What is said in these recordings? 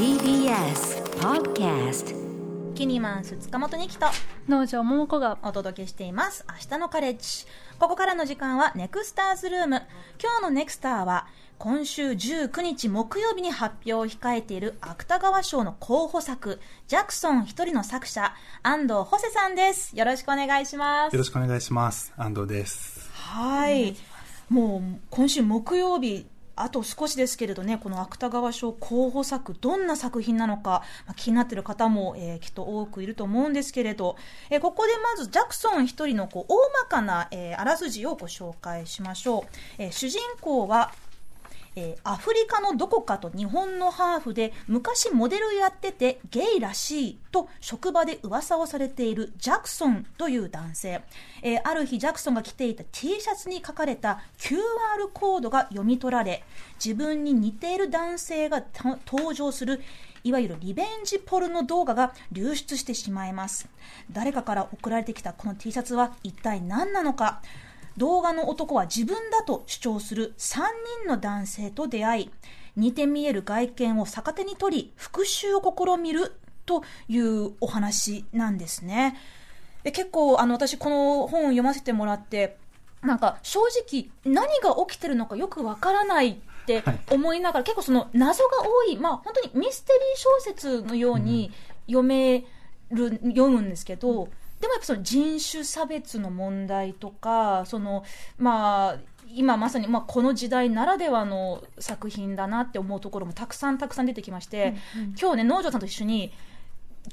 TBS Podcast キニマンス塚本にきと農場桃子がお届けしています。明日のカレッジ。ここからの時間はネクスターズルーム。今日のネクスターは今週19日木曜日に発表を控えている芥川賞の候補作ジャクソン一人の作者安藤ホセさんです。よろしくお願いします。よろしくお願いします。安藤です。はい。もう今週木曜日あと少しですけれどね、この芥川賞候補作、どんな作品なのか、まあ、気になっている方も、えーきっと多くいると思うんですけれど、えーここでまずジャクソン一人のこう大まかな、えーあらすじをご紹介しましょう。えー主人公はえーアフリカのどこかと日本のハーフで昔モデルやっててゲイらしいと職場で噂をされているジャクソンという男性、えーある日ジャクソンが着ていた T シャツに書かれた QR コードが読み取られ自分に似ている男性が登場するいわゆるリベンジポルノ動画が流出してしまいます。誰かから送られてきたこの T シャツは一体何なのか？動画の男は自分だと主張する3人の男性と出会い似て見える外見を逆手に取り復讐を試みるというお話なんですね。で結構あの私この本を読ませてもらってなんか正直何が起きてるのかよくわからないってはい。思いながら、結構その謎が多い、まあ、本当にミステリー小説のように読める、読むんですけど、でもやっぱその人種差別の問題とか、そのまあ、今まさに、まあ、この時代ならではの作品だなって思うところもたくさんたくさん出てきまして、今日ね、農場さんと一緒に、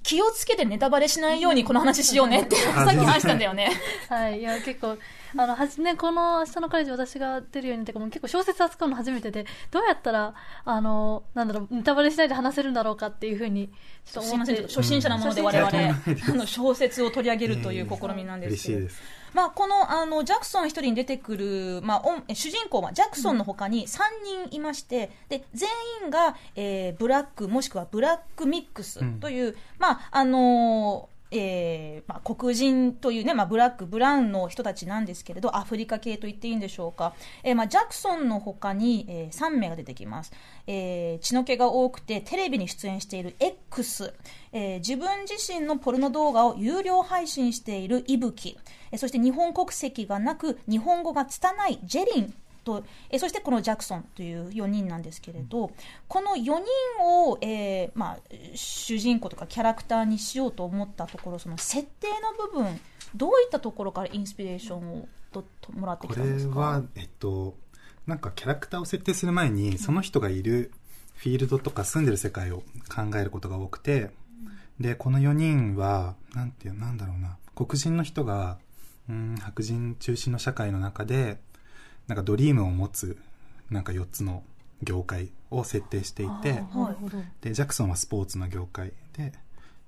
気をつけてネタバレしないようにこの話しようねって、さっき話したんだよね。はい。いや結構あのはじねこの明日のカレッジ私が出るようになってからもう結構小説扱うの初めてでどうやったらあのなんだろうネタバレしないで話せるんだろうかっていうふうにちょっとすいません、思って。初心者なもので我々、あの小説を取り上げるという試みなんですけど、嬉しいです。まあ、このあのジャクソン一人に出てくる、まあ、主人公はジャクソンの他に3人いまして、で全員が、えーブラックもしくはブラックミックスという、まああのーえーまあ、黒人というね、まあ、ブラック、ブラウンの人たちなんですけれど、アフリカ系と言っていいんでしょうか。えーまあ、ジャクソンの他に、えー3名が出てきます。えー血の気が多くて、テレビに出演している X、えー自分自身のポルノ動画を有料配信しているイブキ、えーそして日本国籍がなく、日本語が拙いジェリンと、えーそしてこのジャクソンという4人なんですけれど、この4人を、えーまあ、主人公とかキャラクターにしようと思ったところ、その設定の部分、どういったところからインスピレーションをとともらってこきたんですか？れは、えっと、なんかキャラクターを設定する前に、その人がいるフィールドとか住んでる世界を考えることが多くて、で、この4人は、なんていう、なんだろうな、黒人の人が、うん、白人中心の社会の中で、なんかドリームを持つ、なんか4つの業界を設定していて、なるほどでジャクソンはスポーツの業界で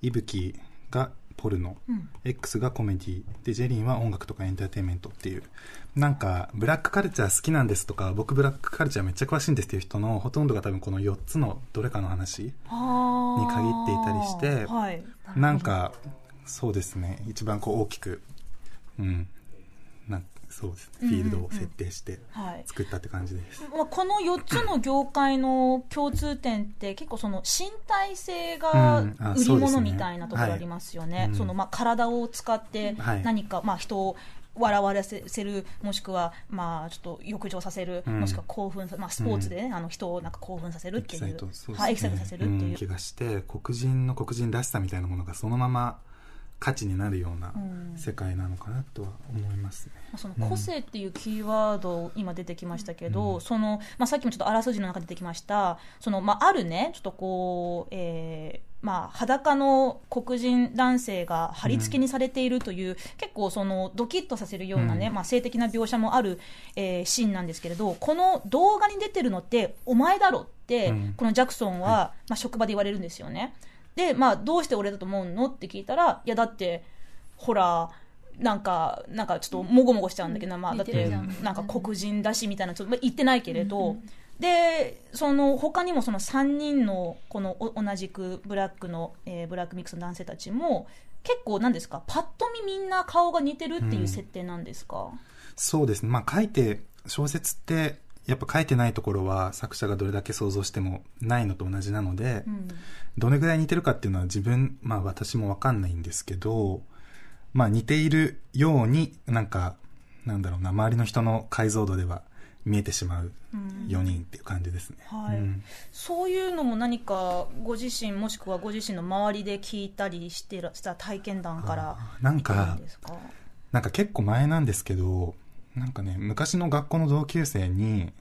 イブキがポルノ、ん。X がコメディでジェリンは音楽とかエンターテインメントっていう。なんかブラックカルチャー好きなんですとか僕ブラックカルチャーめっちゃ詳しいんですっていう人のほとんどが多分この4つのどれかの話にに限っていたりしてはい、なんかそうですね。一番こう大きくうんそうですね。フィールドを設定してはい。作ったって感じです、まあ、この4つの業界の共通点って結構その身体性が売り物みたいなところありますよね。そのまあ体を使ってはい。何かまあ人を笑わせるもしくはまあちょっと浴場させる、うん。もしくは興奮さ、まあ、スポーツでね、あの人をなんか興奮させるっていう。エキサイトそうですね。はい、エキサイトさせるっていう、ん気がして黒人の黒人らしさみたいなものがそのまま価値になるようなうん。世界なのかなとは思いますね、まあその個性っていうキーワード、今出てきましたけど、そのまあ、さっきもちょっとあらすじの中で出てきました、そのまあ、あるね、ちょっとこう、えーまあ、裸の黒人男性が貼り付けにされているという、結構そのドキッとさせるようなね、うん。まあ、性的な描写もある、えーシーンなんですけれど、この動画に出てるのって、お前だろって、うん。このジャクソンは、まあ、職場で言われるんですよね。で、まあ、どうして俺だと思うの？って聞いたら、いや、だって、ほら、なんか、なんかちょっともごもごしちゃうんだけど、まあ、だってなんか黒人だしみたいな、ちょっとまあ言ってないけれど、で、その他にもその3人のこのお同じくブラックの、えーブラックミックスの男性たちも、結構なんですか、パッと見みんな顔が似てるっていう設定なんですか、そうですね。まあ書いて小説ってやっぱ書いてないところは作者がどれだけ想像してもないのと同じなので、うん。どれぐらい似てるかっていうのは自分、まあ私もわかんないんですけど、まあ似ているように、なんか、なんだろうな、周りの人の解像度では見えてしまううん4人っていう感じですね。はい。うん。そういうのも何かご自身もしくはご自身の周りで聞いたりしてらした体験談からなんか？なんか結構前なんですけど、なんかね、昔の学校の同級生に、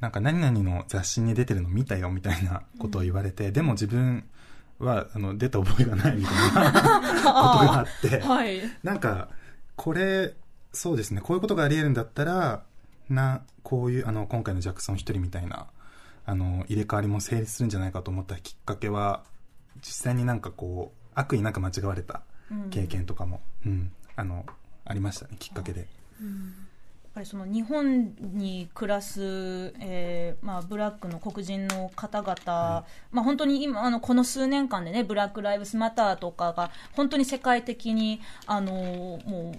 なんか何々の雑誌に出てるの見たよみたいなことを言われて、でも自分はあの出た覚えがないみたいな ことがあって、はい。なんか、これ、そうですね、こういうことがあり得るんだったら、な、こういう、あの、今回のジャクソン一人みたいな、あの、入れ替わりも成立するんじゃないかと思ったきっかけは、実際になんかこう、悪意なく間違われた経験とかも、うん、あの、ありましたね、きっかけで。やっぱりその日本に暮らす、えーまあ、ブラックの黒人の方々、まあ、本当に今あのこの数年間でねブラック・ライブスマターとかが本当に世界的にあのも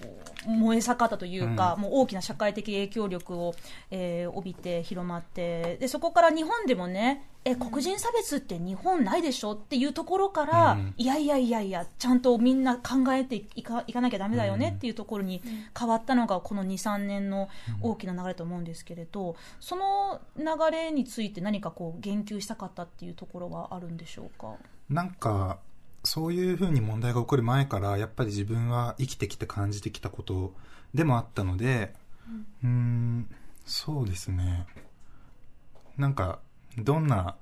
う燃え盛ったというか、うん。もう大きな社会的影響力を、えー帯びて広まってでそこから日本でもねえ黒人差別って日本ないでしょ？っていうところから、うん。いやいやいやいやちゃんとみんな考えていかいかなきゃだめだよねっていうところに変わったのがこの23年の大きな流れと思うんですけれど、その流れについて何かこう言及したかったっていうところはあるんでしょうか？なんか、そういうふうに問題が起こる前から、やっぱり自分は生きてきて感じてきたことでもあったので、うーん、そうですね。なんか、どんな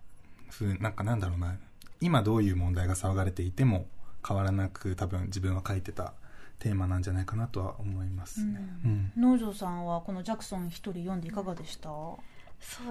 ふう、なんかなんだろうな、今どういう問題が騒がれていても変わらなく多分自分は書いてたテーマなんじゃないかなとは思いますね。うん。農場さんはこのジャクソン一人読んでいかがでした、そ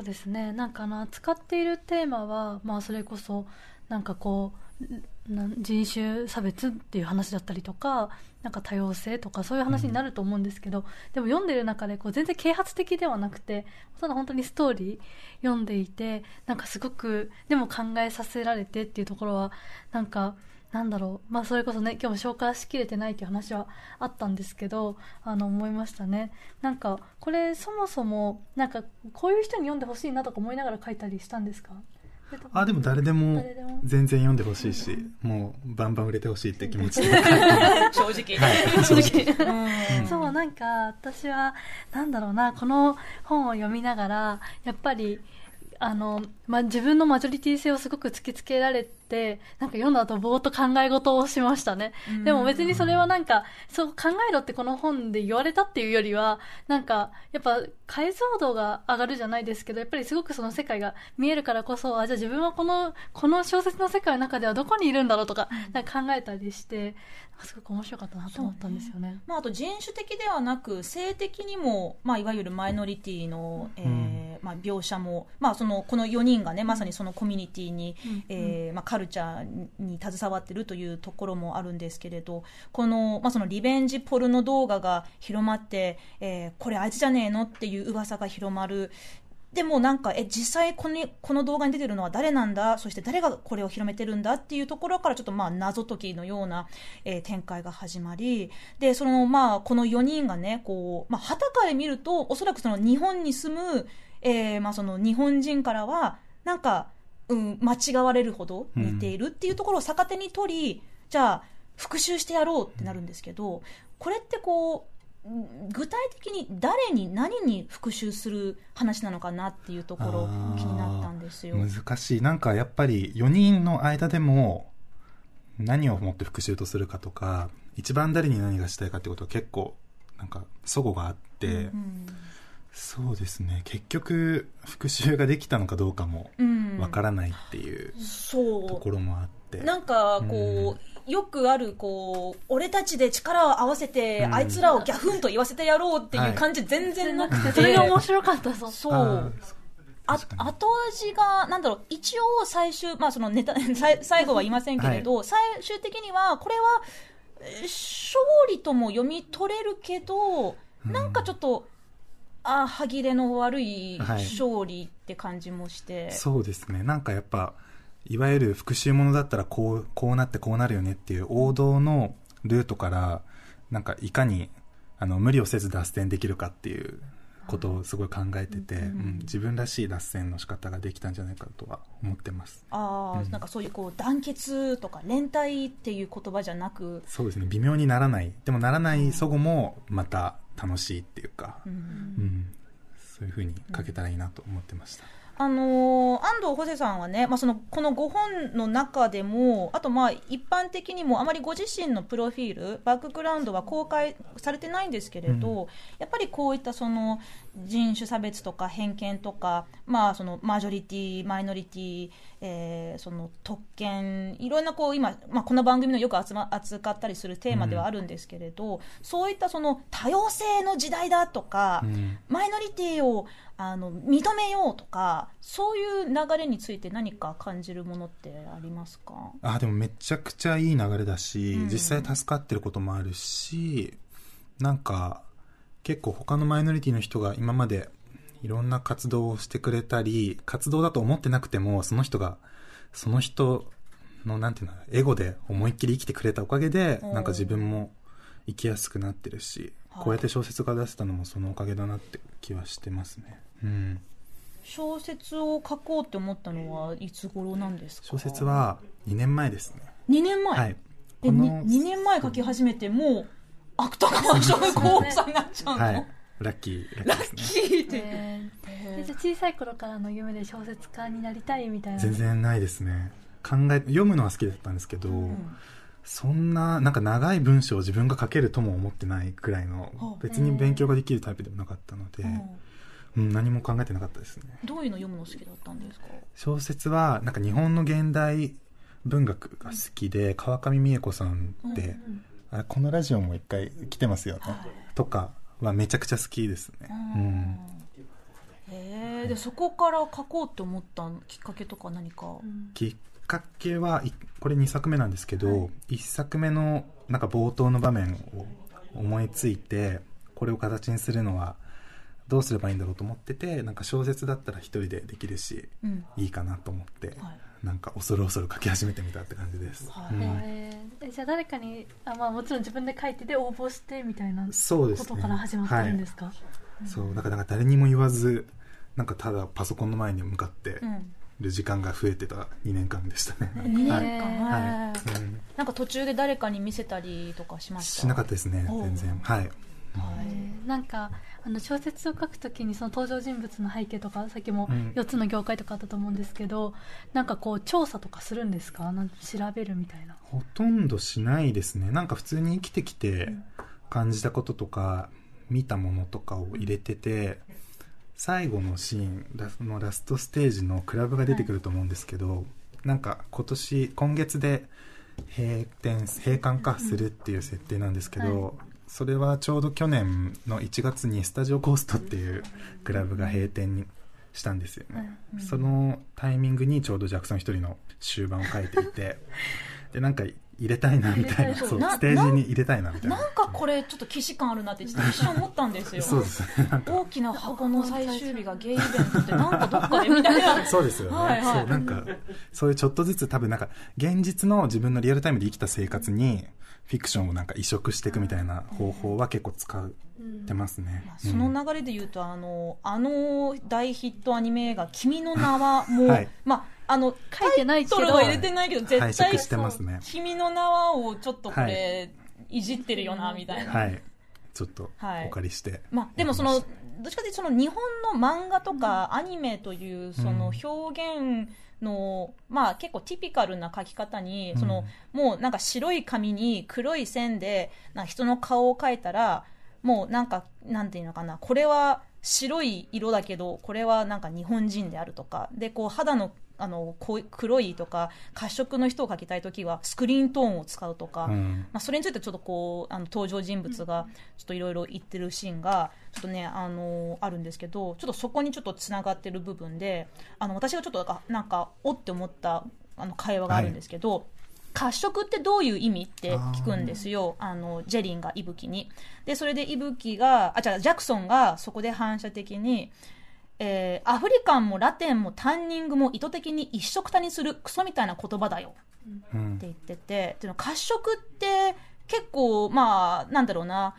うですね。なんかあの扱っているテーマは、まあ、それこそなんかこうな人種差別っていう話だったりとかなんか多様性とかそういう話になると思うんですけど、でも読んでる中でこう全然啓発的ではなくてただ本当にストーリー読んでいてなんかすごくでも考えさせられてっていうところはなんかなんだろう、まあ、それこそね今日も消化しきれてないっていう話はあったんですけどあの思いましたね。なんかこれそもそもなんかこういう人に読んでほしいなとか思いながら書いたりしたんですか？あ、でも誰でも誰でも。全然読んでほしいし、もうバンバン売れてほしいって気持ちで。正直、はい、正直。うん。そうなんか私はなんだろうなこの本を読みながらやっぱりあの、ま、自分のマジョリティ性をすごく突きつけられてなんか読んだ後ぼーっと考え事をしましたね、うん。でも別にそれはなんかそう考えろってこの本で言われたっていうよりはなんかやっぱ解像度が上がるじゃないですけどやっぱりすごくその世界が見えるからこそあじゃあ自分はこのこの小説の世界の中ではどこにいるんだろうとか,、なんか考えたりしてすごく面白かったなと思ったんですよね。まあ、あと人種的ではなく性的にも、まあ、いわゆるマイノリティの、えーまあ、描写も、まあ、そのこの4人がねまさにそのコミュニティに、うん。えーまあ、カルルチャーに携わってるというところもあるんですけれどこの,、まあそのリベンジポルノ動画が広まって、えーこれあいつじゃねえのっていう噂が広まる。でもなんかえ実際このこの動画に出てるのは誰なんだ？そして誰がこれを広めてるんだっていうところからちょっとまあ謎解きのような、えー展開が始まり。でそのまあこの4人がねこう、まあ、旗から見るとおそらくその日本に住む、えーまあ、その日本人からはなんか、うん、間違われるほど似ているっていうところを逆手に取り、じゃあ復讐してやろうってなるんですけどこれってこううん具体的に誰に何に復讐する話なのかなっていうところ気になったんですよ。難しい。なんかやっぱり4人の間でも何をもって復讐とするかとか、一番誰に何がしたいかってことは結構なんか齟齬があって、うんそうですね。結局復讐ができたのかどうかもうん。わからないっていうとそころもあって。うなんかこう、よくあるこう俺たちで力を合わせて、うん。あいつらをギャフンと言わせてやろうっていう感じ全然なくて、それが面白かったそう。そうあ後味が、なんだろう、一応最終、まあそのネタ、最後は言いませんけれど、最終的には、これは、えー勝利とも読み取れるけど、なんかちょっと、あー歯切れの悪いはい。勝利って感じもして、そうですね。なんかやっぱ、いわゆる復讐ものだったらこう、こうなってこうなるよねっていう王道のルートから、なんかいかに、あの、無理をせず脱線できるかっていうことをすごい考えてて、うん。うん。自分らしい脱線の仕方ができたんじゃないかとは思ってます。ああ、うん。なんかそういうこう団結とか連帯っていう言葉じゃなく、そうですね。微妙にならない。でもならないそごもまた楽しいっていうか、うん。うん。そういうふうに書けたらいいなと思ってました、あのー安藤ホセさんはね、まあ、そのこの5本の中でもあとまあ一般的にもあまりご自身のプロフィールバックグラウンドは公開されてないんですけれど、うん。やっぱりこういったその人種差別とか偏見とか、まあ、そのマジョリティマイノリティ、えーその特権いろんなこう今、まあ、この番組のよく集、ま、扱ったりするテーマではあるんですけれど、そういったその多様性の時代だとか、うん。マイノリティをあの認めようとかそういう流れについて何か感じるものってありますか？あでもめちゃくちゃいい流れだし、うん。実際助かってることもあるしなんか結構他のマイノリティの人が今までいろんな活動をしてくれたり活動だと思ってなくてもその人がその人のなんていうのエゴで思いっきり生きてくれたおかげでうん。なんか自分も生きやすくなってるし、はい。こうやって小説が出せたのもそのおかげだなって気はしてますね。うん。小説を書こうって思ったのはいつ頃なんですか？小説は2年前ですね。2年前、はい。えに 2, 年前書き始めてもう芥川賞候補さんになっちゃうの、はい。ラッキー、ララッッキーって、えへー。ー。でじゃあ小さい頃からの夢で小説家になりたいみたいな全然ないですね。考え、読むのは好きだったんですけど、うんそんな、なんか長い文章を自分が書けるとも思ってないくらいのはあ、別に勉強ができるタイプでもなかったので、うんうん、何も考えてなかったですね。どういうの読むの好きだったんですか？小説は、なんか日本の現代文学が好きで、川上美恵子さんって、うんあこのラジオも一回来てますよ。ね、とかはめちゃくちゃ好きですね。うん。へえでそこから書こうって思ったきっかけとか何か、うん。きっかけはいこれ2作目なんですけど、1作目のなんか冒頭の場面を思いついてこれを形にするのはどうすればいいんだろうと思っててなんか小説だったら一人でできるしうん。いいかなと思って、はい。なんか恐る恐る書き始めてみたって感じです、はい。うん。えーえじゃあ誰かにあ、まあ、もちろん自分で書いてで応募してみたいなことから始まってるんですか、そう。だからなんか誰にも言わずなんかただパソコンの前に向かってうん。る時間が増えてた2年間でしたね、2年間、はい。はい。はい。うん。なんか途中で誰かに見せたりとかしました？しなかったですね全然。はい。えーなんかあの小説を書くときにその登場人物の背景とかさっきもうん。4つの業界とかあったと思うんですけど、なんかこう調査とかするんですか？なん調べるみたいな。ほとんどしないですね。なんか普通に生きてきて感じたこととか見たものとかを入れてて最後のシーンラスのラストステージのクラブが出てくると思うんですけど、なんか今年今月で閉店閉館化するっていう設定なんですけど、はそれはちょうど去年の1月にスタジオコーストっていうクラブが閉店にしたんですよね、うん。そのタイミングにちょうどジャクソン一人の終盤を書いていて。でなんか入れたいなみたいな。そう。なステージに入れたいなみたいな。なんかこれちょっと既視感あるなってちょっと一瞬思ったんですよ。そうです。ね大きな箱の最終日がゲイイベントってなんかどっかでみたいな。そうですよね。はいはい。そう、なんか、そういうちょっとずつ多分なんか、現実の自分のリアルタイムで生きた生活に、フィクションをなんか移植していくみたいな方法は結構使ってますね。まあその流れで言うと、あのあの大ヒットアニメ映画「君の名は」も、はい。まああの書いてないけど。タイトルは入れてないけど絶対拝借してますね。君の名は」をちょっとこはれ、い、じってるよなみたいな、はい。ちょっとはいお借りして。まあ、でもそのどっちかというとその日本の漫画とかアニメというそのうん。表現の、まあ、結構ティピカルな書き方に、うん。そのもうなんか白い紙に黒い線でな人の顔を描いたらもうなんかなんていうのかなこれは白い色だけどこれはなんか日本人であるとかでこう肌のあの黒いとか褐色の人を描きたいときはスクリーントーンを使うとか、うん。まあ、それについてちょっとこうあの登場人物がちょっといろいろ言ってるシーンがちょっとねあのあるんですけどちょっとそこにちょっとつながってる部分であの私がちょっとなんかなんかおって思ったあの会話があるんですけど、褐色ってどういう意味って聞くんですよ。あのジェリンが伊吹に。でそれで伊吹があじゃジャクソンがそこで反射的にえーアフリカンもラテンもタンニングも意図的に一色たにするクソみたいな言葉だよ。うん。って言っててでも褐色って結構まあなんだろうな。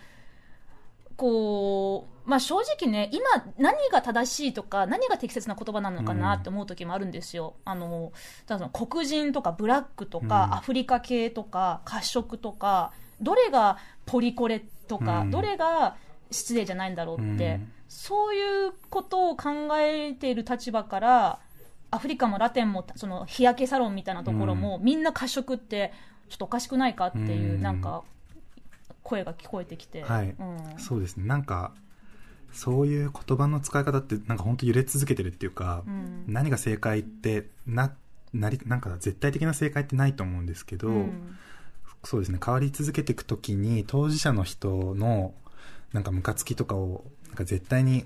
こうまあ正直ね、今何が正しいとか、何が適切な言葉なのかなって思う時もあるんですよ。あの、ただ黒人とかブラックとか、うん。アフリカ系とか、褐色とか、どれがポリコレとか、うん。どれが失礼じゃないんだろうって、うん。そういうことを考えている立場から、アフリカもラテンも、その日焼けサロンみたいなところも、みんな褐色って、ちょっとおかしくないかっていう、うん。なんか、声が聞こえてきて。はい。うん。そうですね。なんかそういう言葉の使い方ってなんか本当揺れ続けてるっていうか、うん。何が正解ってななりなんか絶対的な正解ってないと思うんですけど、うん。そうですね。変わり続けていくときに当事者の人のなんかムカつきとかをなんか絶対に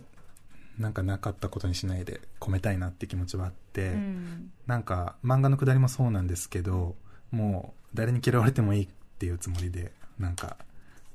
なんかなかったことにしないで込めたいなって気持ちはあって、うん。なんか漫画のくだりもそうなんですけどもう誰に嫌われてもいいっていうつもりでなんか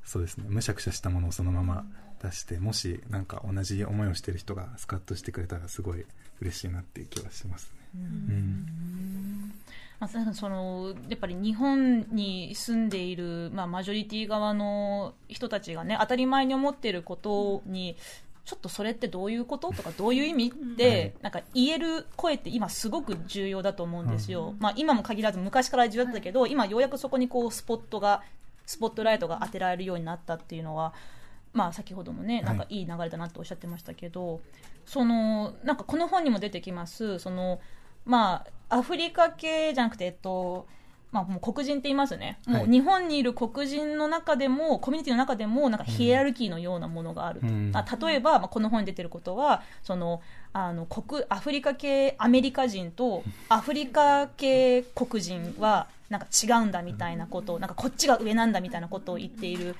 そうですね。むしゃくしゃしたものをそのまま出してもしなんか同じ思いをしてる人がスカッとしてくれたらすごい嬉しいなっていう気はしますね。うん。まあ、そのやっぱり日本に住んでいる、まあ、マジョリティ側の人たちがね当たり前に思っていることにちょっとそれってどういうこととかどういう意味って、なんか言える声って今すごく重要だと思うんですよ、まあ、今も限らず昔から重要だったけど、今ようやくそこにこうスポットがスポットライトが当てられるようになったっていうのはまあ、先ほどもね、なんかいい流れだなとおっしゃってましたけど、そのなんかこの本にも出てきます、そのまあ、アフリカ系じゃなくて、えっとまあ、もう黒人って言いますね、はい。もう日本にいる黒人の中でも、コミュニティの中でも、なんかヒエラルキーのようなものがあると、うん。あ例えば、まあ、この本に出てることは、そのあの黒アフリカ系アメリカ人とアフリカ系黒人はなんか違うんだみたいなことを、なんかこっちが上なんだみたいなことを言っている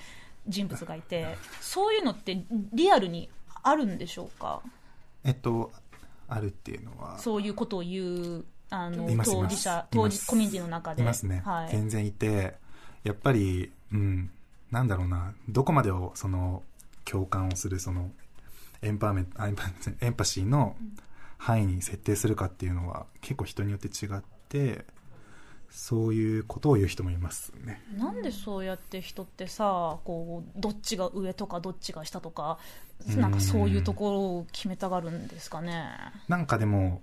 人物がいて、そういうのってリアルにあるんでしょうか、えっとあるっていうのはそういうことを言うあの当事者、い当事コミュニティの中で。いますね、はい、全然いてやっぱりうんなんだろうなどこまでをその共感をするそのエンパーメエンパシーの範囲に設定するかっていうのは結構人によって違ってそういうことを言う人もいますねなんでそうやって人ってさこうどっちが上とかどっちが下とかうんなんかそういうところを決めたがるんですかね。なんかでも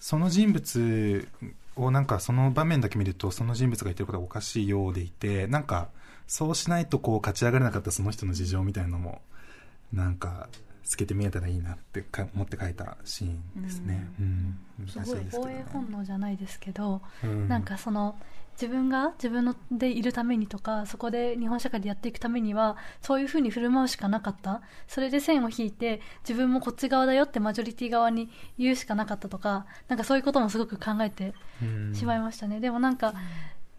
その人物をなんかその場面だけ見るとその人物が言ってることがおかしいようでいてなんかそうしないとこう勝ち上がれなかったその人の事情みたいなのもなんか透けて見えたらいいなってか思って書いたシーンですね、うん。難しいですけどね。防衛本能じゃないですけど、うん。なんかその自分が自分のでいるためにとかそこで日本社会でやっていくためにはそういうふうに振る舞うしかなかった。それで線を引いて自分もこっち側だよってマジョリティ側に言うしかなかったとかなんかそういうこともすごく考えてうんしまいましたね、でもなんか、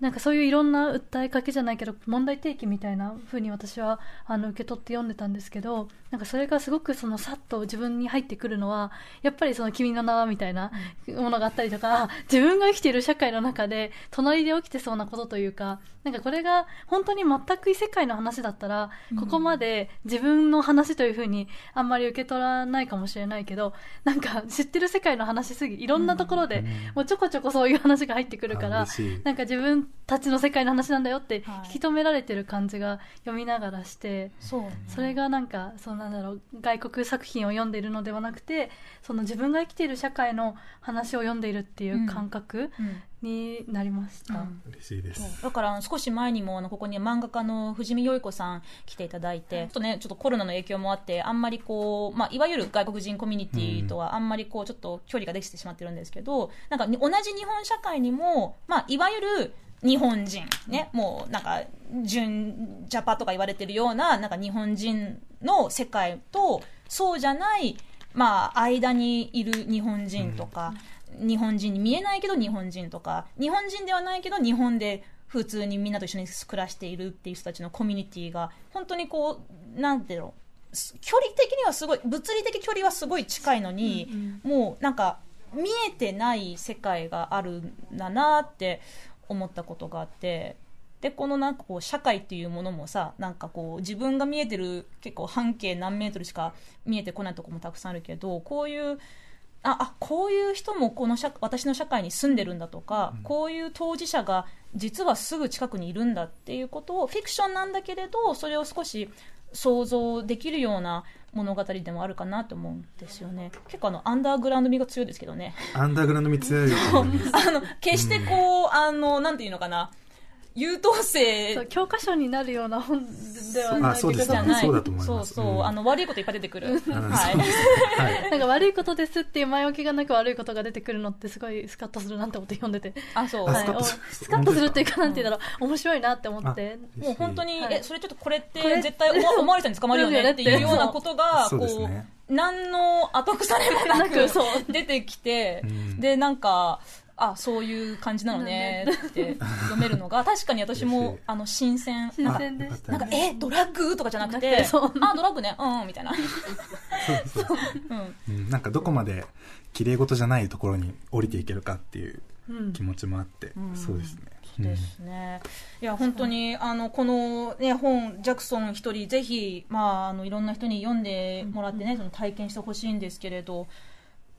なんかそういういろんな訴えかけじゃないけど問題提起みたいな風に私はあの受け取って読んでたんですけどなんかそれがすごくそのさっと自分に入ってくるのはやっぱりその「君の名は」みたいなものがあったりとか、自分が生きている社会の中で隣で起きてそうなことというかなんかこれが本当に全く異世界の話だったら、ここまで自分の話という風にあんまり受け取らないかもしれないけどなんか知ってる世界の話すぎいろんなところで、うん。もうちょこちょこそういう話が入ってくるからなんか自分たちの世界の話なんだよってはい。引き止められてる感じが読みながらして、そうそれがなんかそうなんだろう外国作品を読んでいるのではなくてその自分が生きている社会の話を読んでいるっていう感覚うんになりました。うん。嬉しいです。だから少し前にもあのここに漫画家の藤見よい子さん来ていただいて、ちょっとねちょっとコロナの影響もあってあんまりこうまあいわゆる外国人コミュニティとはあんまりこうちょっと距離ができてしまってるんですけど、なんかに同じ日本社会にもまあいわゆる日本人ねもうなんか純ジャパとか言われてるようななんか日本人の世界とそうじゃないまあ間にいる日本人とか、日本人に見えないけど日本人とか日本人ではないけど日本で普通にみんなと一緒に暮らしているっていう人たちのコミュニティが本当にこうなんていうのす距離的にはすごい物理的距離はすごい近いのに、もうなんか見えてない世界があるんだなって思ったことがあってでこのなんかこう社会っていうものもさなんかこう自分が見えてる結構半径何メートルしか見えてこないところもたくさんあるけどこういうああこういう人もこの社私の社会に住んでるんだとか、こういう当事者が実はすぐ近くにいるんだっていうことをフィクションなんだけれどそれを少し想像できるような物語でもあるかなと思うんですよね。結構あのアンダーグラウンド味が強いですけどね。アンダーグラウンド味強い。あの決してこう、あのなんていうのかな優等生教科書になるような本ではないあそうですね。じゃない。そうだと思います。そうそううん。あの悪いこといっぱい出てくる、うん。はい。なんか悪い。ことですっていう前置きがなく悪いことが出てくるのってすごいスカッとするなって思って読んでて、あそう、スカッとする。スカッとするっていうかなんて言うんだろう。面白いなって思って。あもう本当に、はい。えそれちょっとこれって絶対 思われたに捕まるよねっていうようなことがそうですこね。う何の後腐れもななくくそう。出てきて、うん。でなんかあそういう感じなのねって読めるのが 確かに私もあの新鮮。新鮮でしなんかえドラッグ？とかじゃなくなてあドラッグねうんみたいな、そうそう。うん、うんなんかどこまで綺麗事じゃないところに降りていけるかっていううん。気持ちもあって、うん。そうですね。ですね。いや本当にあのこのね本ジャクソン一人ぜひまああのいろんな人に読んでもらってね、その体験してほしいんですけれど、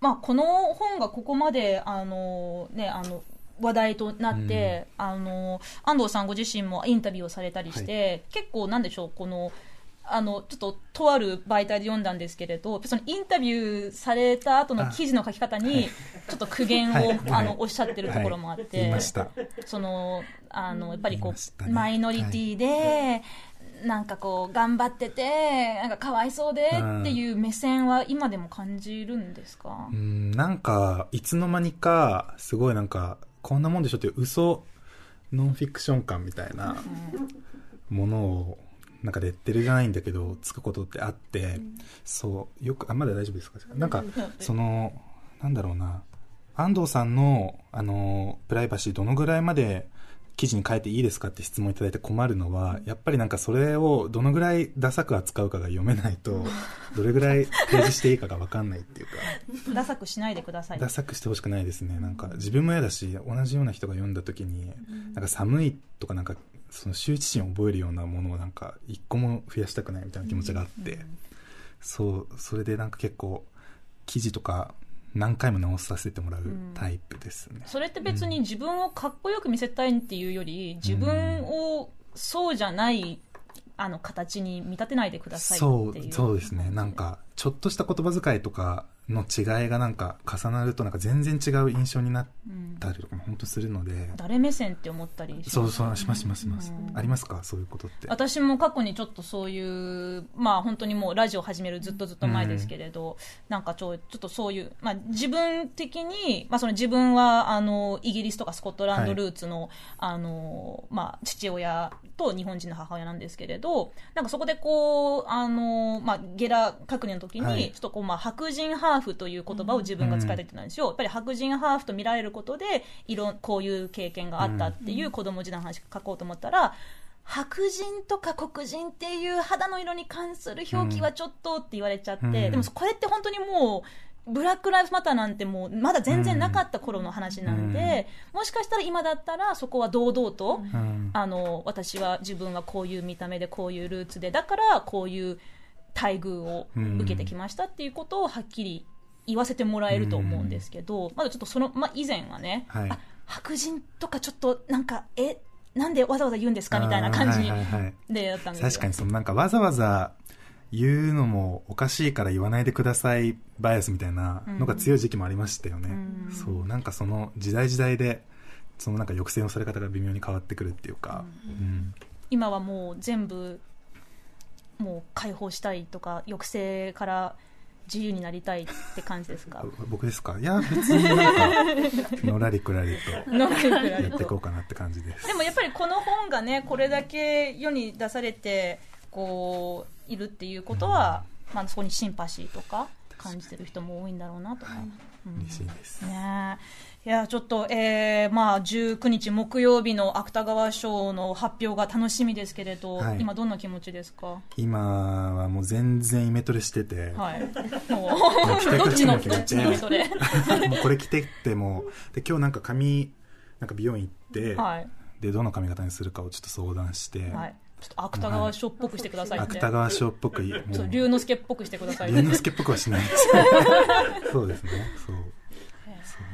まあこの本がここまであのねあの話題となって、あの安藤さんご自身もインタビューをされたりして、結構なんでしょうこのあのちょっととある媒体で読んだんですけれどそのインタビューされた後の記事の書き方にちょっと苦言を、はい。はい。あのおっしゃってるところもあって。そのあのやっぱりこう、ね。マイノリティで、なんかこう頑張っててなんかかわいそうでっていう目線は今でも感じるんですか、うん、なんか、いつの間にか、すごいなんか、こんなもんでしょっていう嘘ノンフィクション感みたいなものを、なんかレッテルじゃないんだけど、つくことってあって、そう、よく、あ、まだ大丈夫ですか？なんか、その、なんだろうな、安藤さんの、あの、プライバシーどのぐらいまで記事に書いていいですかって質問いただいて困るのは、やっぱりなんかそれをどのぐらいダサく扱うかが読めないと、どれぐらい提示していいかがわかんないっていうか、ダサくしないでくださいダサくしてほしくないですね。なんか自分も嫌だし、同じような人が読んだ時に、なんか寒いとかなんか、その羞恥心を覚えるようなものをなんか一個も増やしたくないみたいな気持ちがあって、そう、それでなんか結構記事とか何回も直させてもらうタイプですね。それって別に自分をかっこよく見せたいっていうより自分をそうじゃないあの形に見立てないでくださいそうっていうそうですね。なんかちょっとした言葉遣いとかの違いがなんか重なるとなんか全然違う印象になっうんたりとかも本当するので、誰目線って思ったりします？そうそうしますしますします、うんありますか？そういうことって。私も過去にちょっとそういう、まあ本当にもうラジオ始めるずっとずっと前ですけれど、なんかちょちょっとそういう、まあ自分的に、まあその自分はあのイギリスとかスコットランドルーツの、あの、まあ父親と日本人の母親なんですけれど、なんかそこでこう、あの、まあゲラ確認の時に、はい。ちょっとこうまあ白人ハーフという言葉を自分が使いたいって言ったんですよ。やっぱり白人ハーフと見られることで、いろん、こういう経験があったっていう子供時代の話書こうと思ったら、白人とか黒人っていう肌の色に関する表記はちょっとって言われちゃって、うん。でもこれって本当にもうブラック・ライフ・マターなんてもうまだ全然なかった頃の話なんで、もしかしたら今だったらそこは堂々と、うん。あの私は自分はこういう見た目でこういうルーツでだからこういう待遇を受けてきましたっていうことをはっきり言わせてもらえると思うんですけど、まだちょっとその、まあ、以前はね、はい。あ白人とかちょっとなんかえなんでわざわざ言うんですかみたいな感じでやったんですよ。確かにそのなんかわざわざ言うのもおかしいから言わないでくださいバイアスみたいなのが強い時期もありましたよね、うん。そうなんかその時代時代でそのなんか抑制のされ方が微妙に変わってくるっていうか、うん。今はもう全部もう解放したいとか抑制から自由になりたいって感じですか？僕ですか？いや別になんかのらりくらりと のらりくらやっていこうかなって感じです。でもやっぱりこの本がねこれだけ世に出されてこういるっていうことは、まあ、そこにシンパシーとか感じてる人も多いんだろうなとか、うん。嬉しいです。ねえいやちょっと、えーまあ、19日木曜日の芥川賞の発表が楽しみですけれど、はい。今どんな気持ちですか？今はもう全然イメトレしてて、はい。も もうどっちのどっち？のそれもうこれ着てってもうで今日なんか髪なんか美容院行って、はい。でどの髪型にするかをちょっと相談して、はい。ちょっと芥川賞っぽくしてくださいって、芥川賞っぽくもう ちょっと龍之介っぽくしてください龍之介っぽくはしないです。そうですね。そう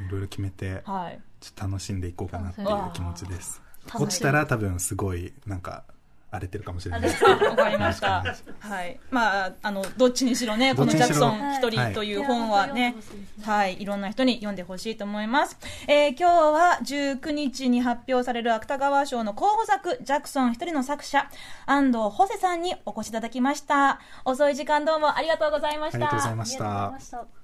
いろいろ決めてはい。ちょっと楽しんでいこうかなっていう気持ちです。落ちたら多分すごいなんか荒れてるかもしれない。ですわかりました。はい。まあ、あの、どっちにしろね、このジャクソン一人という本はね、はい、いろんな人に読んでほしいと思います。えー今日は19日に発表される芥川賞の候補作、ジャクソン一人の作者、安藤ホセさんにお越しいただきました。遅い時間どうもありがとうございました。ありがとうございましありがとうございたました